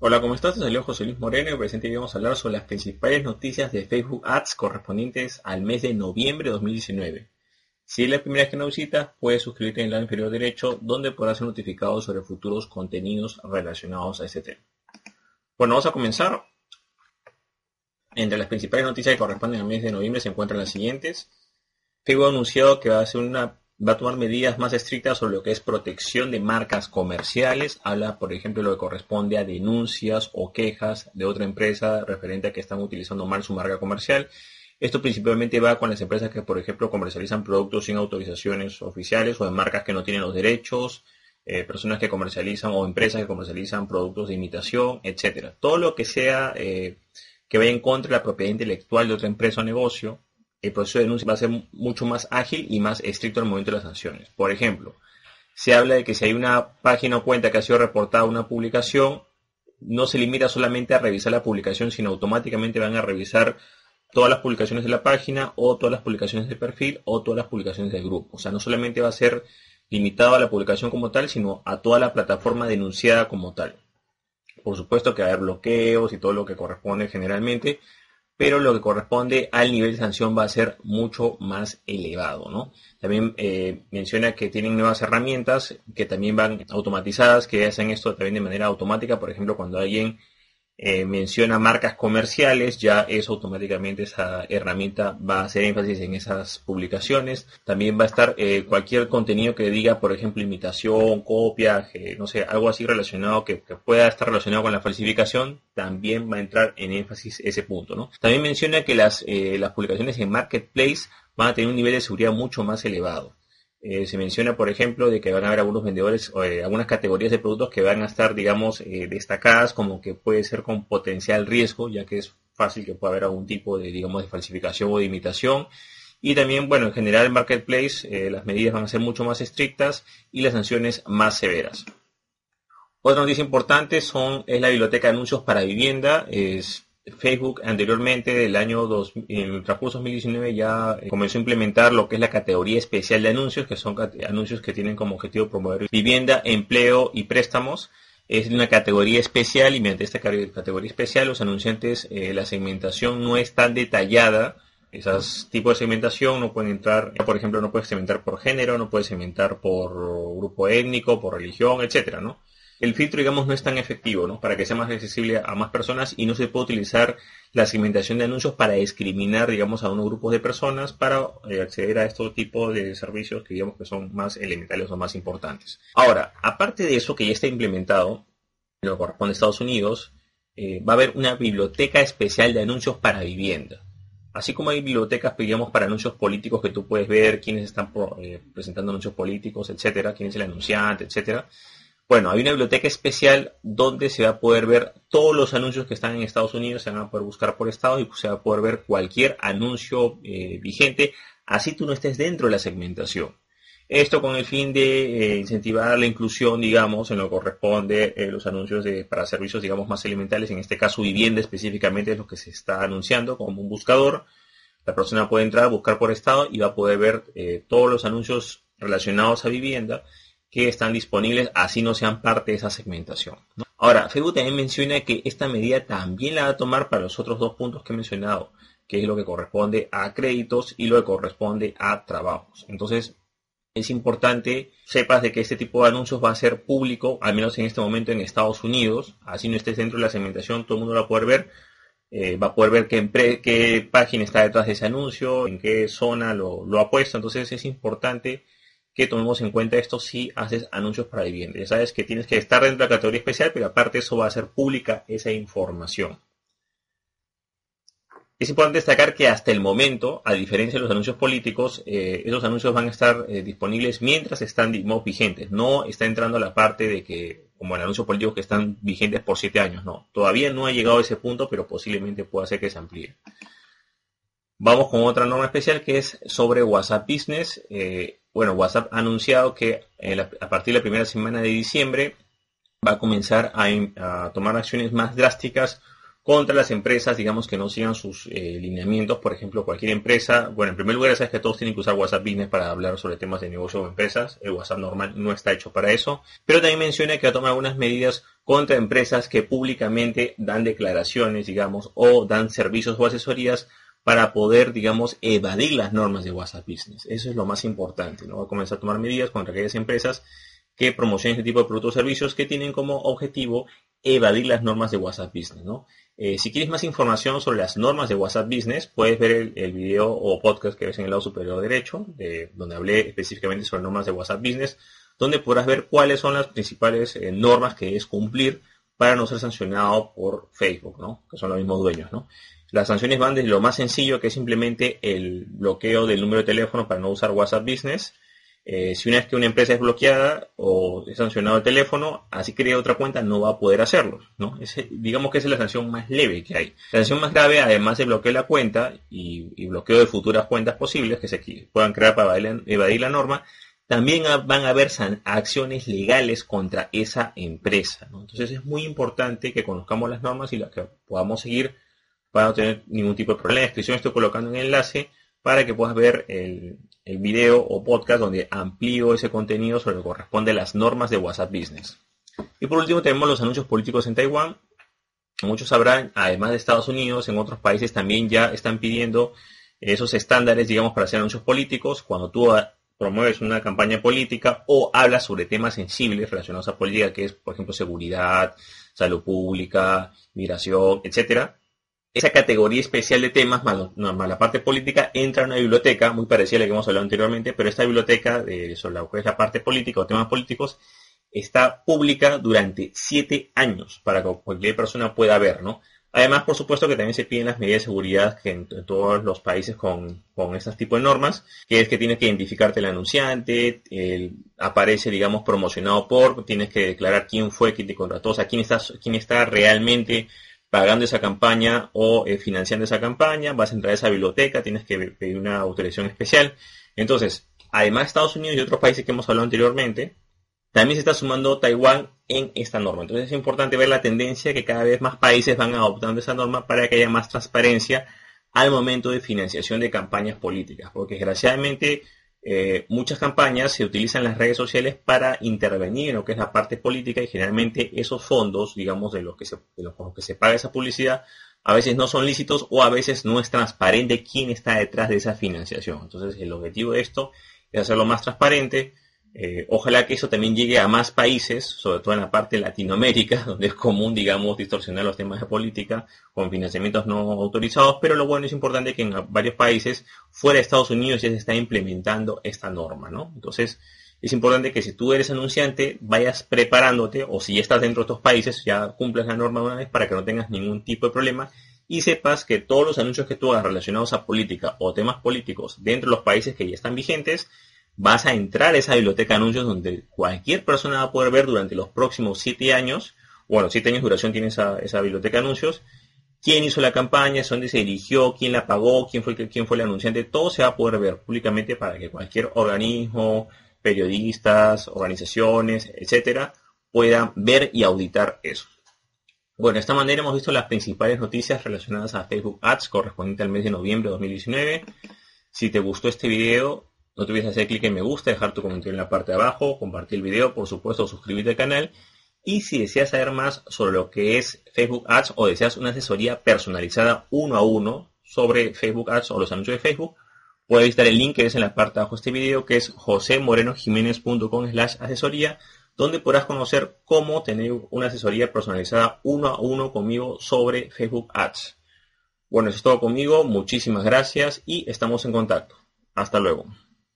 Hola, ¿cómo estás? Soy José Luis Moreno y presente vamos a hablar sobre las principales noticias de Facebook Ads correspondientes al mes de noviembre de 2019. Si es la primera vez que nos visitas, puedes suscribirte en el lado inferior derecho donde podrás ser notificado sobre futuros contenidos relacionados a este tema. Bueno, vamos a comenzar. Entre las principales noticias que corresponden al mes de noviembre se encuentran las siguientes. Facebook ha anunciado que va a hacer una va a tomar medidas más estrictas sobre lo que es protección de marcas comerciales. Habla, por ejemplo, lo que corresponde a denuncias o quejas de otra empresa referente a que están utilizando mal su marca comercial. Esto principalmente va con las empresas que, por ejemplo, comercializan productos sin autorizaciones oficiales o de marcas que no tienen los derechos, eh, personas que comercializan o empresas que comercializan productos de imitación, etcétera. Todo lo que sea eh, que vaya en contra de la propiedad intelectual de otra empresa o negocio el proceso de denuncia va a ser mucho más ágil y más estricto al momento de las sanciones. Por ejemplo, se habla de que si hay una página o cuenta que ha sido reportada una publicación, no se limita solamente a revisar la publicación, sino automáticamente van a revisar todas las publicaciones de la página o todas las publicaciones de perfil o todas las publicaciones del grupo. O sea, no solamente va a ser limitado a la publicación como tal, sino a toda la plataforma denunciada como tal. Por supuesto que va a haber bloqueos y todo lo que corresponde generalmente, pero lo que corresponde al nivel de sanción va a ser mucho más elevado. ¿no? También eh, menciona que tienen nuevas herramientas que también van automatizadas, que hacen esto también de manera automática. Por ejemplo, cuando alguien eh, menciona marcas comerciales, ya es automáticamente esa herramienta va a hacer énfasis en esas publicaciones. También va a estar eh, cualquier contenido que diga, por ejemplo, imitación, copia, no sé, algo así relacionado que, pueda estar relacionado con la falsificación, también va a entrar en énfasis ese punto. ¿no? También menciona que las, eh, las publicaciones en Marketplace van a tener un nivel de seguridad mucho más elevado. Eh, se menciona, por ejemplo, de que van a haber algunos vendedores, o eh, algunas categorías de productos que van a estar, digamos, eh, destacadas como que puede ser con potencial riesgo, ya que es fácil que pueda haber algún tipo de, digamos, de falsificación o de imitación. Y también, bueno, en general, el marketplace, las medidas van a ser mucho más estrictas y las sanciones más severas. Otra noticia importante son, es la biblioteca de anuncios para vivienda. Es, Facebook anteriormente del año 2, en el transcurso 2019 ya eh, comenzó a implementar lo que es la categoría especial de anuncios, que son anuncios que tienen como objetivo promover vivienda, empleo y préstamos. Es una categoría especial y mediante esta categoría especial los anunciantes, eh, la segmentación no es tan detallada. Esos tipos de segmentación no pueden entrar, por ejemplo, no puedes segmentar por género, no puedes segmentar por grupo étnico, por religión, etcétera, ¿no? El filtro, digamos, no es tan efectivo, ¿no? Para que sea más accesible a más personas y no se puede utilizar la segmentación de anuncios para discriminar, digamos, a unos grupos de personas para eh, acceder a estos tipos de servicios que digamos que son más elementales o más importantes. Ahora, aparte de eso que ya está implementado, en lo corresponde a Estados Unidos, eh, va a haber una biblioteca especial de anuncios para vivienda. Así como hay bibliotecas, digamos, para anuncios políticos que tú puedes ver quiénes están eh, presentando anuncios políticos, etcétera, quién es el anunciante, etcétera bueno, hay una biblioteca especial donde se va a poder ver todos los anuncios que están en Estados Unidos, se van a poder buscar por estado y se va a poder ver cualquier anuncio eh, vigente, así tú no estés dentro de la segmentación. Esto con el fin de eh, incentivar la inclusión, digamos, en lo que corresponde eh, los anuncios de, para servicios, digamos, más elementales, en este caso vivienda específicamente es lo que se está anunciando como un buscador. La persona puede entrar, buscar por estado y va a poder ver todos los anuncios relacionados a vivienda que están disponibles, así no sean parte de esa segmentación. Ahora, Facebook también menciona que esta medida también la va a tomar para los otros dos puntos que he mencionado, que es lo que corresponde a créditos y lo que corresponde a trabajos. Entonces, es importante sepas de que este tipo de anuncios va a ser público, al menos en este momento en Estados Unidos, así no estés dentro de la segmentación, todo el mundo lo va a poder ver. Eh, va a poder ver qué, qué, página está detrás de ese anuncio, en qué zona lo, lo ha puesto. Entonces es importante que tomemos en cuenta esto si haces anuncios para vivienda. Ya sabes que tienes que estar dentro de la categoría especial, pero aparte eso va a ser pública esa información. Es importante destacar que hasta el momento, a diferencia de los anuncios políticos, eh, esos anuncios van a estar eh, disponibles mientras están vigentes. No está entrando a la parte de que, como el anuncio político, que están vigentes por siete años. No, todavía no ha llegado a ese punto, pero posiblemente pueda ser que se amplíe. Vamos con otra norma especial que es sobre WhatsApp Business. Eh, bueno, WhatsApp ha anunciado que a partir de la primera semana de diciembre va a comenzar a, tomar acciones más drásticas contra las empresas, digamos, que no sigan sus eh, lineamientos. Por ejemplo, cualquier empresa, bueno, en primer lugar, sabes que todos tienen que usar WhatsApp Business para hablar sobre temas de negocio o empresas. El WhatsApp normal no está hecho para eso. Pero también menciona que va a tomar algunas medidas contra empresas que públicamente dan declaraciones, digamos, o dan servicios o asesorías para poder, digamos, evadir las normas de WhatsApp Business. Eso es lo más importante, ¿no? Va a comenzar a tomar medidas contra aquellas empresas que promocionen este tipo de productos o servicios que tienen como objetivo evadir las normas de WhatsApp Business, ¿no? Eh, si quieres más información sobre las normas de WhatsApp Business, puedes ver el, video o podcast que ves en el lado superior derecho, de, donde hablé específicamente sobre normas de WhatsApp Business, donde podrás ver cuáles son las principales eh, normas que debes cumplir para no ser sancionado por Facebook, ¿no? que son los mismos dueños. ¿no? Las sanciones van desde lo más sencillo, que es simplemente el bloqueo del número de teléfono para no usar WhatsApp Business, eh, si una vez que una empresa es bloqueada o es sancionado el teléfono, así crea otra cuenta, no va a poder hacerlo. ¿no? digamos que esa es la sanción más leve que hay. La sanción más grave, además de bloquear la cuenta y, bloqueo de futuras cuentas posibles que se puedan crear para evadir la norma, también van a haber acciones legales contra esa empresa. Entonces es muy importante que conozcamos las normas y las que podamos seguir para no tener ningún tipo de problema. En la descripción estoy colocando un enlace para que puedas ver el, el video o podcast donde amplío ese contenido sobre lo que corresponde a las normas de WhatsApp Business. Y por último tenemos los anuncios políticos en Taiwán. Muchos sabrán, además de Estados Unidos, en otros países también ya están pidiendo esos estándares, digamos, para hacer anuncios políticos. Cuando tú promueves una campaña política o hablas sobre temas sensibles relacionados a política, que es, por ejemplo, seguridad, salud pública, migración, etcétera, esa categoría especial de temas, más, la parte política, entra en una biblioteca muy parecida a la que hemos hablado anteriormente, pero esta biblioteca de, sobre la la parte política o temas políticos está pública durante siete años para que cualquier persona pueda ver, ¿no? Además, por supuesto que también se piden las medidas de seguridad que en, todos los países con, con este tipo de normas, que es que tienes que identificarte el anunciante, aparece, digamos, promocionado por, tienes que declarar quién fue, quién te contrató, o sea, quién está, quién está realmente pagando esa campaña o eh, financiando esa campaña, vas a entrar a esa biblioteca, tienes que pedir una autorización especial. Entonces, además de Estados Unidos y otros países que hemos hablado anteriormente, también se está sumando Taiwán en esta norma. Entonces es importante ver la tendencia que cada vez más países van adoptando esa norma para que haya más transparencia al momento de financiación de campañas políticas. Porque desgraciadamente eh, muchas campañas se utilizan las redes sociales para intervenir en lo que es la parte política y generalmente esos fondos, digamos, de los que se, de los, que se paga esa publicidad, a veces no son lícitos o a veces no es transparente quién está detrás de esa financiación. Entonces el objetivo de esto es hacerlo más transparente, eh, ojalá que eso también llegue a más países, sobre todo en la parte de Latinoamérica, donde es común, digamos, distorsionar los temas de política con financiamientos no autorizados, pero lo bueno es importante que en varios países fuera de Estados Unidos ya se está implementando esta norma, ¿no? Entonces, es importante que si tú eres anunciante, vayas preparándote, o si ya estás dentro de estos países, ya cumples la norma una vez para que no tengas ningún tipo de problema y sepas que todos los anuncios que tú hagas relacionados a política o temas políticos dentro de los países que ya están vigentes, vas a entrar a esa biblioteca de anuncios donde cualquier persona va a poder ver durante los próximos siete años, bueno, siete años de duración tiene esa, biblioteca de anuncios, quién hizo la campaña, dónde se dirigió, quién la pagó, quién fue, quién fue el anunciante, todo se va a poder ver públicamente para que cualquier organismo, periodistas, organizaciones, etcétera, puedan ver y auditar eso. Bueno, de esta manera hemos visto las principales noticias relacionadas a Facebook Ads correspondiente al mes de noviembre de 2019. Si te gustó este video, no te olvides hacer clic en me gusta, dejar tu comentario en la parte de abajo, compartir el video, por supuesto, suscribirte al canal. Y si deseas saber más sobre lo que es Facebook Ads o deseas una asesoría personalizada uno a uno sobre Facebook Ads o los anuncios de Facebook, puedes visitar el link que ves en la parte de abajo de este video, que es josemorenojiménez.com slash asesoría, donde podrás conocer cómo tener una asesoría personalizada uno a uno conmigo sobre Facebook Ads. Bueno, eso es todo conmigo, muchísimas gracias y estamos en contacto. Hasta luego.